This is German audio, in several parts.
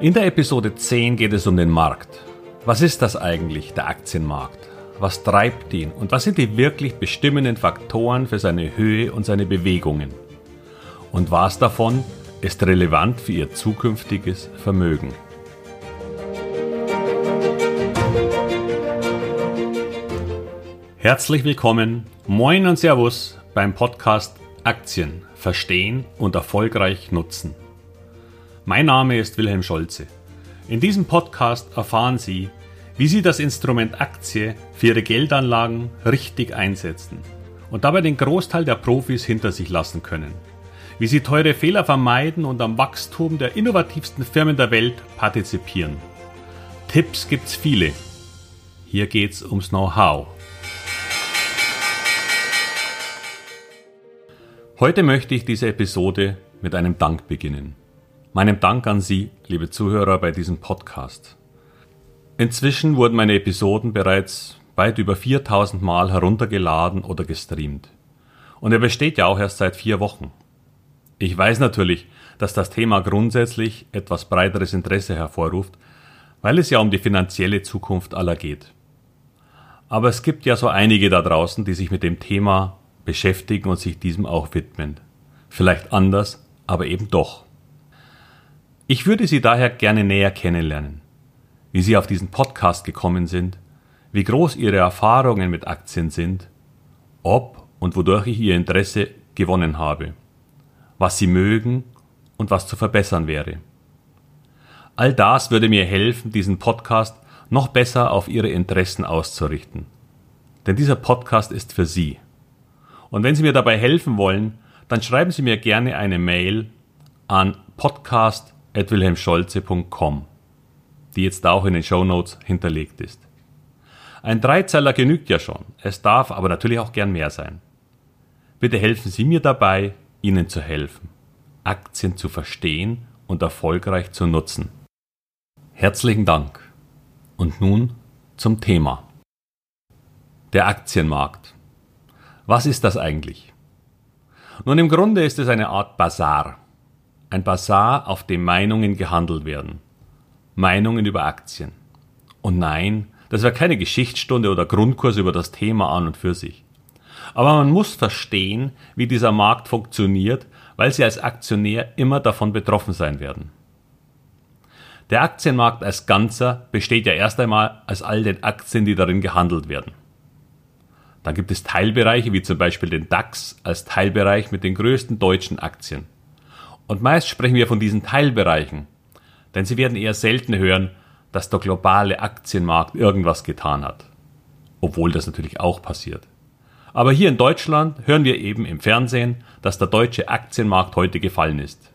In der Episode 10 geht es um den Markt. Was ist das eigentlich, der Aktienmarkt? Was treibt ihn und was sind die wirklich bestimmenden Faktoren für seine Höhe und seine Bewegungen? Und was davon ist relevant für Ihr zukünftiges Vermögen? Herzlich willkommen, moin und Servus beim Podcast Aktien verstehen und erfolgreich nutzen. Mein Name ist Wilhelm Scholze. In diesem Podcast erfahren Sie, wie Sie das Instrument Aktie für Ihre Geldanlagen richtig einsetzen und dabei den Großteil der Profis hinter sich lassen können. Wie Sie teure Fehler vermeiden und am Wachstum der innovativsten Firmen der Welt partizipieren. Tipps gibt's viele. Hier geht's ums Know-how. Heute möchte ich diese Episode mit einem Dank beginnen. Meinem Dank an Sie, liebe Zuhörer, bei diesem Podcast. Inzwischen wurden meine Episoden bereits weit über 4000 Mal heruntergeladen oder gestreamt. Und er besteht ja auch erst seit vier Wochen. Ich weiß natürlich, dass das Thema grundsätzlich etwas breiteres Interesse hervorruft, weil es ja um die finanzielle Zukunft aller geht. Aber es gibt ja so einige da draußen, die sich mit dem Thema beschäftigen und sich diesem auch widmen. Vielleicht anders, aber eben doch. Ich würde Sie daher gerne näher kennenlernen, wie Sie auf diesen Podcast gekommen sind, wie groß Ihre Erfahrungen mit Aktien sind, ob und wodurch ich Ihr Interesse gewonnen habe, was Sie mögen und was zu verbessern wäre. All das würde mir helfen, diesen Podcast noch besser auf Ihre Interessen auszurichten. Denn dieser Podcast ist für Sie. Und wenn Sie mir dabei helfen wollen, dann schreiben Sie mir gerne eine Mail an podcast wilhelmscholze.com, die jetzt auch in den Show Notes hinterlegt ist. Ein Dreizeiler genügt ja schon, es darf aber natürlich auch gern mehr sein. Bitte helfen Sie mir dabei, Ihnen zu helfen, Aktien zu verstehen und erfolgreich zu nutzen. Herzlichen Dank. Und nun zum Thema. Der Aktienmarkt. Was ist das eigentlich? Nun, im Grunde ist es eine Art Bazar. Ein Bazar, auf dem Meinungen gehandelt werden. Meinungen über Aktien. Und nein, das wäre keine Geschichtsstunde oder Grundkurs über das Thema an und für sich. Aber man muss verstehen, wie dieser Markt funktioniert, weil Sie als Aktionär immer davon betroffen sein werden. Der Aktienmarkt als Ganzer besteht ja erst einmal aus all den Aktien, die darin gehandelt werden. Dann gibt es Teilbereiche wie zum Beispiel den DAX als Teilbereich mit den größten deutschen Aktien. Und meist sprechen wir von diesen Teilbereichen, denn Sie werden eher selten hören, dass der globale Aktienmarkt irgendwas getan hat. Obwohl das natürlich auch passiert. Aber hier in Deutschland hören wir eben im Fernsehen, dass der deutsche Aktienmarkt heute gefallen ist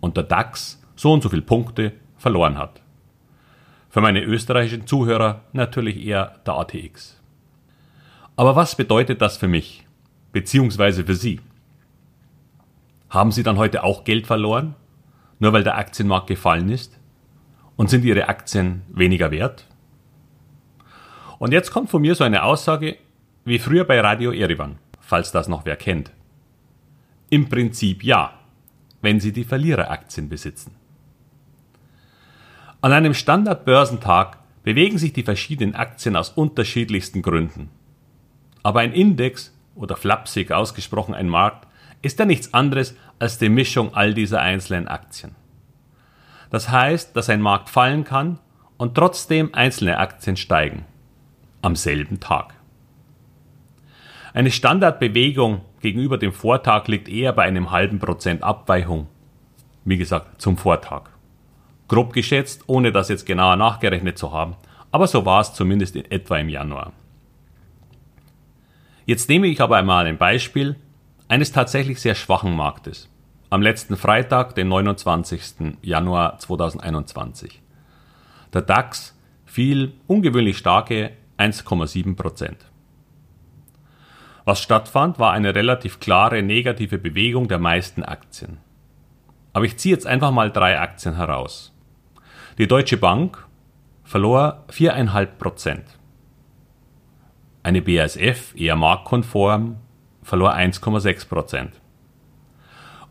und der DAX so und so viele Punkte verloren hat. Für meine österreichischen Zuhörer natürlich eher der ATX. Aber was bedeutet das für mich, beziehungsweise für Sie? Haben Sie dann heute auch Geld verloren, nur weil der Aktienmarkt gefallen ist? Und sind Ihre Aktien weniger wert? Und jetzt kommt von mir so eine Aussage wie früher bei Radio Erivan, falls das noch wer kennt. Im Prinzip ja, wenn Sie die Verliereraktien besitzen. An einem Standardbörsentag bewegen sich die verschiedenen Aktien aus unterschiedlichsten Gründen. Aber ein Index oder flapsig ausgesprochen ein Markt ist ja nichts anderes als die Mischung all dieser einzelnen Aktien. Das heißt, dass ein Markt fallen kann und trotzdem einzelne Aktien steigen. Am selben Tag. Eine Standardbewegung gegenüber dem Vortag liegt eher bei einem halben Prozent Abweichung. Wie gesagt, zum Vortag. Grob geschätzt, ohne das jetzt genauer nachgerechnet zu haben, aber so war es zumindest in etwa im Januar. Jetzt nehme ich aber einmal ein Beispiel eines tatsächlich sehr schwachen Marktes. Am letzten Freitag, den 29. Januar 2021. Der DAX fiel ungewöhnlich starke 1,7 Prozent. Was stattfand, war eine relativ klare negative Bewegung der meisten Aktien. Aber ich ziehe jetzt einfach mal drei Aktien heraus. Die Deutsche Bank verlor 4,5 Prozent. Eine BASF, eher marktkonform, verlor 1,6 Prozent.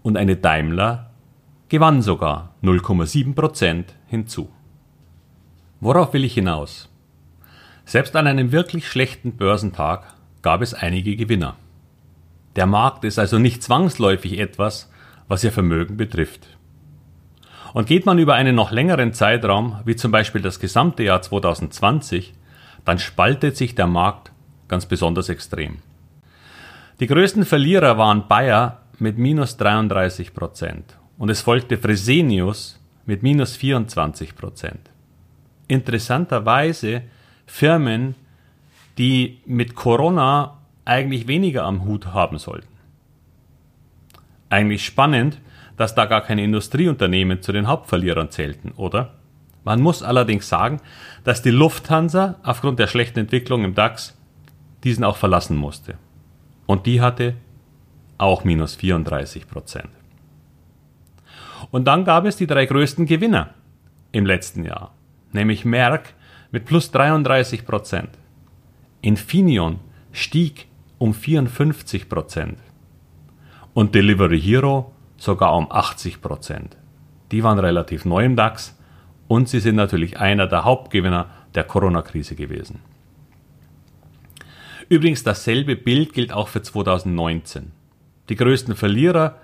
Und eine Daimler gewann sogar 0,7 Prozent hinzu. Worauf will ich hinaus? Selbst an einem wirklich schlechten Börsentag gab es einige Gewinner. Der Markt ist also nicht zwangsläufig etwas, was Ihr Vermögen betrifft. Und geht man über einen noch längeren Zeitraum, wie zum Beispiel das gesamte Jahr 2020, dann spaltet sich der Markt ganz besonders extrem. Die größten Verlierer waren Bayer mit minus 33 Prozent und es folgte Fresenius mit minus 24 Prozent. Interessanterweise Firmen, die mit Corona eigentlich weniger am Hut haben sollten. Eigentlich spannend, dass da gar keine Industrieunternehmen zu den Hauptverlierern zählten, oder? Man muss allerdings sagen, dass die Lufthansa aufgrund der schlechten Entwicklung im DAX diesen auch verlassen musste. Und die hatte auch minus 34 Prozent. Und dann gab es die drei größten Gewinner im letzten Jahr, nämlich Merck mit plus 33 Prozent. Infineon stieg um 54 Prozent und Delivery Hero sogar um 80 Prozent. Die waren relativ neu im DAX und sie sind natürlich einer der Hauptgewinner der Corona-Krise gewesen. Übrigens dasselbe Bild gilt auch für 2019. Die größten Verlierer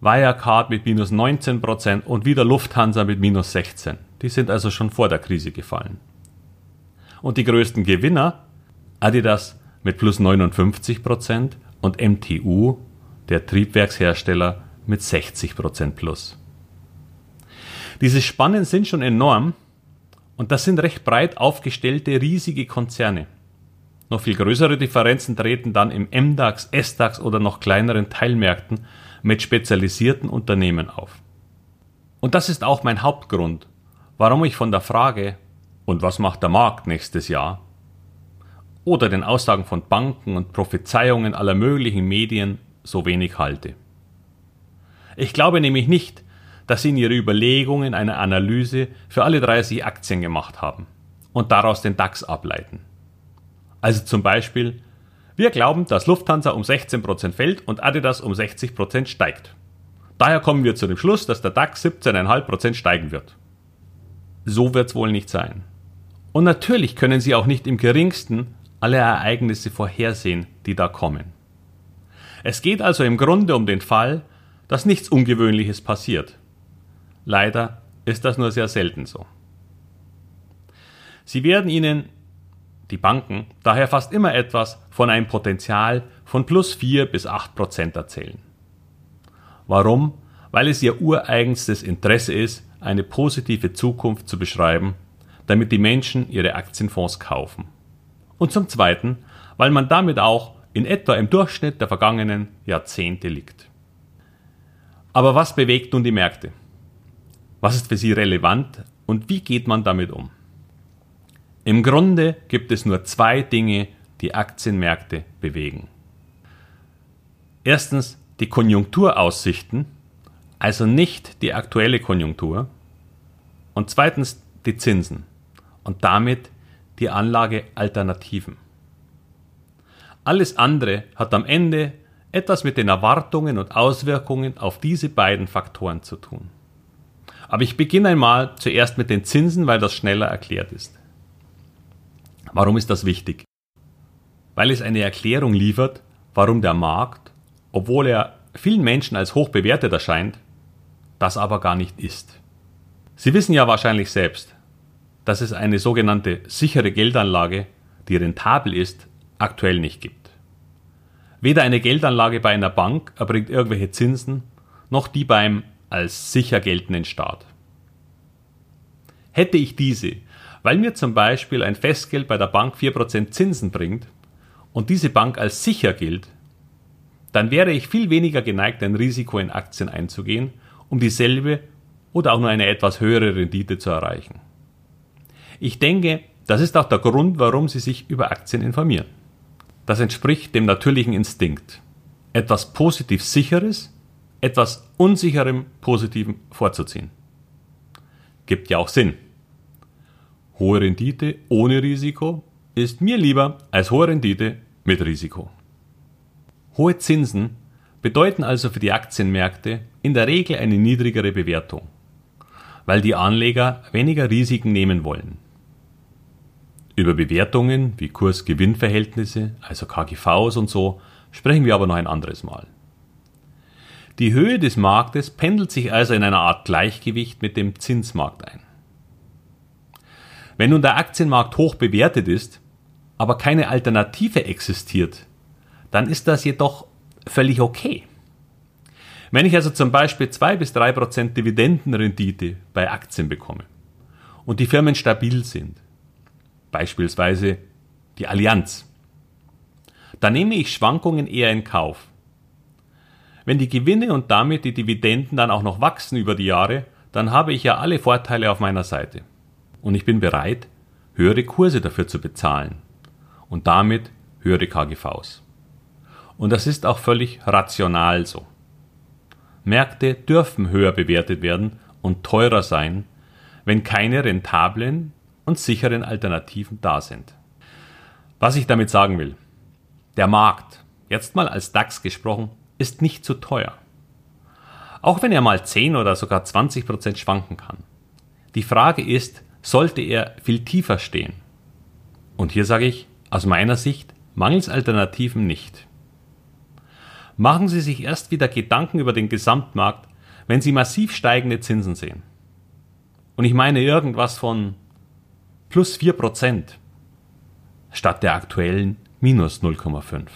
Wirecard mit minus 19% und wieder Lufthansa mit minus 16. Die sind also schon vor der Krise gefallen. Und die größten Gewinner Adidas mit plus 59% und MTU, der Triebwerkshersteller, mit 60% plus. Diese Spannen sind schon enorm und das sind recht breit aufgestellte riesige Konzerne. Noch viel größere Differenzen treten dann im MDAX, SDAX oder noch kleineren Teilmärkten mit spezialisierten Unternehmen auf. Und das ist auch mein Hauptgrund, warum ich von der Frage, und was macht der Markt nächstes Jahr, oder den Aussagen von Banken und Prophezeiungen aller möglichen Medien so wenig halte. Ich glaube nämlich nicht, dass sie in ihre Überlegungen eine Analyse für alle 30 Aktien gemacht haben und daraus den DAX ableiten. Also zum Beispiel, wir glauben, dass Lufthansa um 16% fällt und Adidas um 60% steigt. Daher kommen wir zu dem Schluss, dass der DAX 17,5% steigen wird. So wird es wohl nicht sein. Und natürlich können Sie auch nicht im geringsten alle Ereignisse vorhersehen, die da kommen. Es geht also im Grunde um den Fall, dass nichts Ungewöhnliches passiert. Leider ist das nur sehr selten so. Sie werden Ihnen die Banken, daher fast immer etwas von einem Potenzial von plus 4 bis 8 Prozent erzählen. Warum? Weil es ihr ureigenstes Interesse ist, eine positive Zukunft zu beschreiben, damit die Menschen ihre Aktienfonds kaufen. Und zum Zweiten, weil man damit auch in etwa im Durchschnitt der vergangenen Jahrzehnte liegt. Aber was bewegt nun die Märkte? Was ist für sie relevant und wie geht man damit um? Im Grunde gibt es nur zwei Dinge, die Aktienmärkte bewegen. Erstens die Konjunkturaussichten, also nicht die aktuelle Konjunktur. Und zweitens die Zinsen und damit die Anlagealternativen. Alles andere hat am Ende etwas mit den Erwartungen und Auswirkungen auf diese beiden Faktoren zu tun. Aber ich beginne einmal zuerst mit den Zinsen, weil das schneller erklärt ist. Warum ist das wichtig? Weil es eine Erklärung liefert, warum der Markt, obwohl er vielen Menschen als hoch bewertet erscheint, das aber gar nicht ist. Sie wissen ja wahrscheinlich selbst, dass es eine sogenannte sichere Geldanlage, die rentabel ist, aktuell nicht gibt. Weder eine Geldanlage bei einer Bank erbringt irgendwelche Zinsen, noch die beim als sicher geltenden Staat. Hätte ich diese weil mir zum Beispiel ein Festgeld bei der Bank 4% Zinsen bringt und diese Bank als sicher gilt, dann wäre ich viel weniger geneigt, ein Risiko in Aktien einzugehen, um dieselbe oder auch nur eine etwas höhere Rendite zu erreichen. Ich denke, das ist auch der Grund, warum Sie sich über Aktien informieren. Das entspricht dem natürlichen Instinkt, etwas positiv Sicheres, etwas Unsicherem Positivem vorzuziehen. Gibt ja auch Sinn. Hohe Rendite ohne Risiko ist mir lieber als hohe Rendite mit Risiko. Hohe Zinsen bedeuten also für die Aktienmärkte in der Regel eine niedrigere Bewertung. weil die Anleger weniger Risiken nehmen wollen. Über Bewertungen wie Kurs-Gewinn-Verhältnisse, also KGVs und so, sprechen wir aber noch ein anderes Mal. Die Höhe des Marktes pendelt sich also in einer Art Gleichgewicht mit dem Zinsmarkt ein. Wenn nun der Aktienmarkt hoch bewertet ist, aber keine Alternative existiert, dann ist das jedoch völlig okay. Wenn ich also zum Beispiel 2 bis 3 Prozent Dividendenrendite bei Aktien bekomme und die Firmen stabil sind, beispielsweise die Allianz, dann nehme ich Schwankungen eher in Kauf. Wenn die Gewinne und damit die Dividenden dann auch noch wachsen über die Jahre, dann habe ich ja alle Vorteile auf meiner Seite. Und ich bin bereit, höhere Kurse dafür zu bezahlen und damit höhere KGVs. Und das ist auch völlig rational so. Märkte dürfen höher bewertet werden und teurer sein, wenn keine rentablen und sicheren Alternativen da sind. Was ich damit sagen will, der Markt, jetzt mal als DAX gesprochen, ist nicht zu teuer. Auch wenn er mal 10 oder sogar 20 Prozent schwanken kann. Die Frage ist, sollte er viel tiefer stehen? Und hier sage ich, aus meiner Sicht, mangels Alternativen nicht. Machen Sie sich erst wieder Gedanken über den Gesamtmarkt, wenn Sie massiv steigende Zinsen sehen. Und ich meine irgendwas von plus 4% statt der aktuellen minus 0,5.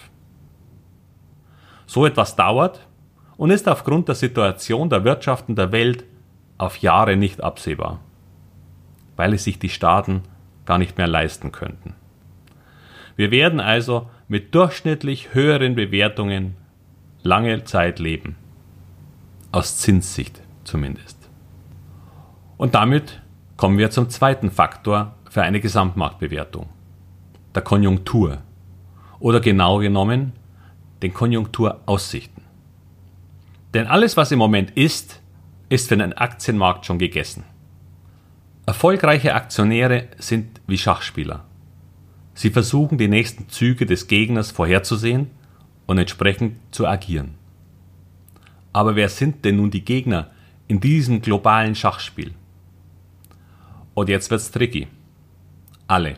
So etwas dauert und ist aufgrund der Situation der Wirtschaften der Welt auf Jahre nicht absehbar, weil es sich die Staaten gar nicht mehr leisten könnten. Wir werden also mit durchschnittlich höheren Bewertungen lange Zeit leben. Aus Zinssicht zumindest. Und damit kommen wir zum zweiten Faktor für eine Gesamtmarktbewertung. Der Konjunktur. Oder genau genommen den Konjunkturaussichten. Denn alles, was im Moment ist, ist für den Aktienmarkt schon gegessen. Erfolgreiche Aktionäre sind wie Schachspieler. Sie versuchen die nächsten Züge des Gegners vorherzusehen und entsprechend zu agieren. Aber wer sind denn nun die Gegner in diesem globalen Schachspiel? Und jetzt wird's tricky. Alle.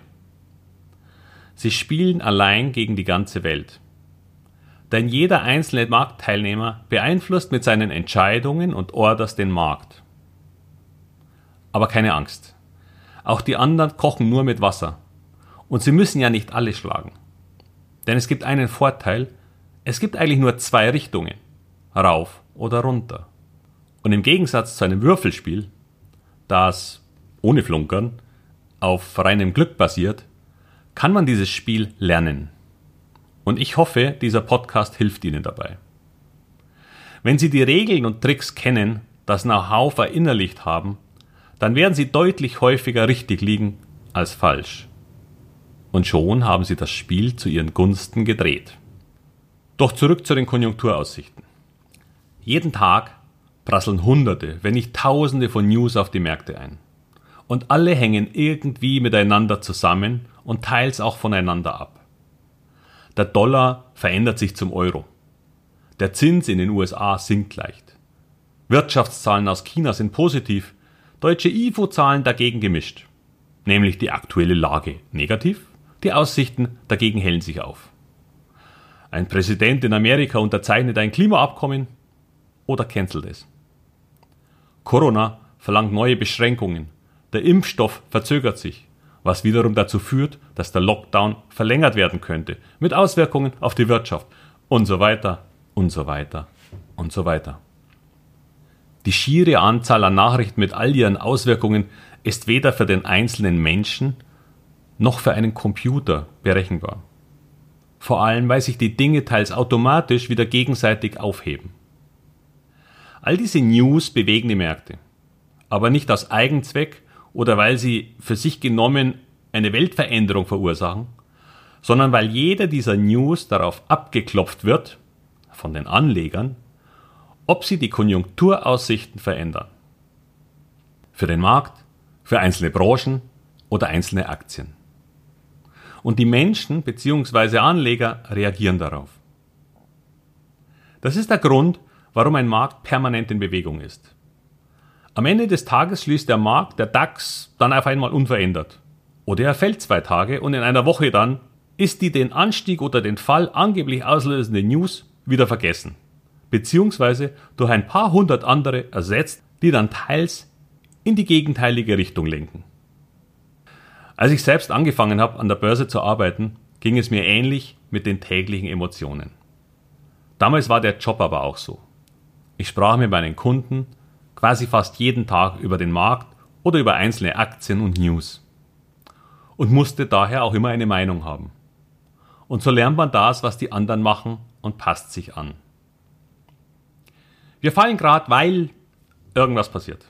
Sie spielen allein gegen die ganze Welt. Denn jeder einzelne Marktteilnehmer beeinflusst mit seinen Entscheidungen und Orders den Markt. Aber keine Angst. Auch die anderen kochen nur mit Wasser und sie müssen ja nicht alle schlagen. Denn es gibt einen Vorteil, es gibt eigentlich nur zwei Richtungen, rauf oder runter. Und im Gegensatz zu einem Würfelspiel, das ohne Flunkern auf reinem Glück basiert, kann man dieses Spiel lernen. Und ich hoffe, dieser Podcast hilft Ihnen dabei. Wenn Sie die Regeln und Tricks kennen, das Know-how verinnerlicht haben, dann werden Sie deutlich häufiger richtig liegen als falsch und schon haben sie das Spiel zu ihren Gunsten gedreht. Doch zurück zu den Konjunkturaussichten. Jeden Tag prasseln Hunderte, wenn nicht Tausende von News auf die Märkte ein. Und alle hängen irgendwie miteinander zusammen und teils auch voneinander ab. Der Dollar verändert sich zum Euro. Der Zins in den USA sinkt leicht. Wirtschaftszahlen aus China sind positiv, deutsche IFO-Zahlen dagegen gemischt. Nämlich die aktuelle Lage negativ die Aussichten dagegen hellen sich auf. Ein Präsident in Amerika unterzeichnet ein Klimaabkommen oder cancelt es. Corona verlangt neue Beschränkungen. Der Impfstoff verzögert sich, was wiederum dazu führt, dass der Lockdown verlängert werden könnte, mit Auswirkungen auf die Wirtschaft und so weiter und so weiter und so weiter. Die schiere Anzahl an Nachrichten mit all ihren Auswirkungen ist weder für den einzelnen Menschen noch für einen Computer berechenbar. Vor allem, weil sich die Dinge teils automatisch wieder gegenseitig aufheben. All diese News bewegen die Märkte, aber nicht aus Eigenzweck oder weil sie für sich genommen eine Weltveränderung verursachen, sondern weil jeder dieser News darauf abgeklopft wird, von den Anlegern, ob sie die Konjunkturaussichten verändern. Für den Markt, für einzelne Branchen oder einzelne Aktien. Und die Menschen bzw. Anleger reagieren darauf. Das ist der Grund, warum ein Markt permanent in Bewegung ist. Am Ende des Tages schließt der Markt, der DAX, dann auf einmal unverändert. Oder er fällt zwei Tage und in einer Woche dann ist die den Anstieg oder den Fall angeblich auslösende News wieder vergessen. Beziehungsweise durch ein paar hundert andere ersetzt, die dann teils in die gegenteilige Richtung lenken. Als ich selbst angefangen habe, an der Börse zu arbeiten, ging es mir ähnlich mit den täglichen Emotionen. Damals war der Job aber auch so. Ich sprach mit meinen Kunden quasi fast jeden Tag über den Markt oder über einzelne Aktien und News. Und musste daher auch immer eine Meinung haben. Und so lernt man das, was die anderen machen und passt sich an. Wir fallen gerade, weil irgendwas passiert.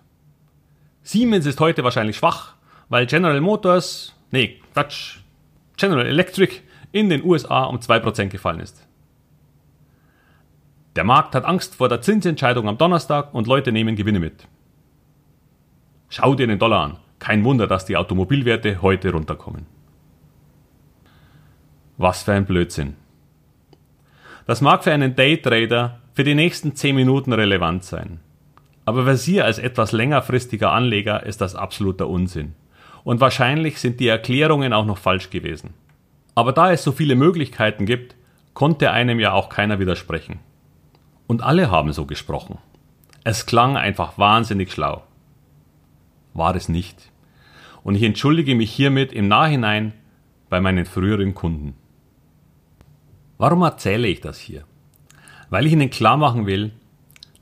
Siemens ist heute wahrscheinlich schwach, weil General Motors, nee, Quatsch, General Electric in den USA um 2% gefallen ist. Der Markt hat Angst vor der Zinsentscheidung am Donnerstag und Leute nehmen Gewinne mit. Schau dir den Dollar an. Kein Wunder, dass die Automobilwerte heute runterkommen. Was für ein Blödsinn. Das mag für einen Daytrader für die nächsten 10 Minuten relevant sein. Aber für Sie als etwas längerfristiger Anleger ist das absoluter Unsinn. Und wahrscheinlich sind die Erklärungen auch noch falsch gewesen. Aber da es so viele Möglichkeiten gibt, konnte einem ja auch keiner widersprechen. Und alle haben so gesprochen. Es klang einfach wahnsinnig schlau. War es nicht. Und ich entschuldige mich hiermit im Nachhinein bei meinen früheren Kunden. Warum erzähle ich das hier? Weil ich Ihnen klar machen will,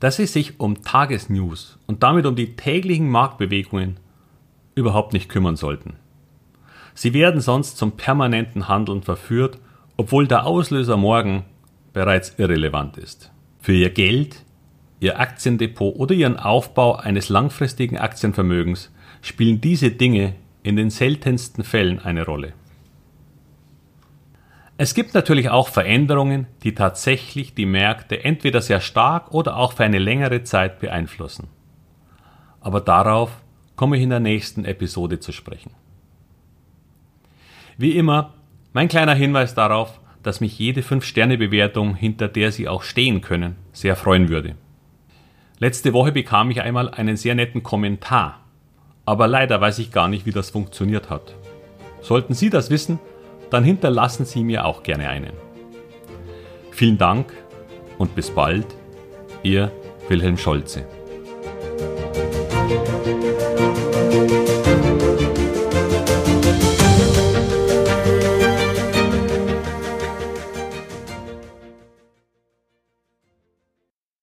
dass Sie sich um Tagesnews und damit um die täglichen Marktbewegungen überhaupt nicht kümmern sollten. Sie werden sonst zum permanenten Handeln verführt, obwohl der Auslöser morgen bereits irrelevant ist. Für Ihr Geld, Ihr Aktiendepot oder Ihren Aufbau eines langfristigen Aktienvermögens spielen diese Dinge in den seltensten Fällen eine Rolle. Es gibt natürlich auch Veränderungen, die tatsächlich die Märkte entweder sehr stark oder auch für eine längere Zeit beeinflussen. Aber darauf komme ich in der nächsten Episode zu sprechen. Wie immer, mein kleiner Hinweis darauf, dass mich jede 5-Sterne-Bewertung, hinter der Sie auch stehen können, sehr freuen würde. Letzte Woche bekam ich einmal einen sehr netten Kommentar, aber leider weiß ich gar nicht, wie das funktioniert hat. Sollten Sie das wissen, dann hinterlassen Sie mir auch gerne einen. Vielen Dank und bis bald, Ihr Wilhelm Scholze.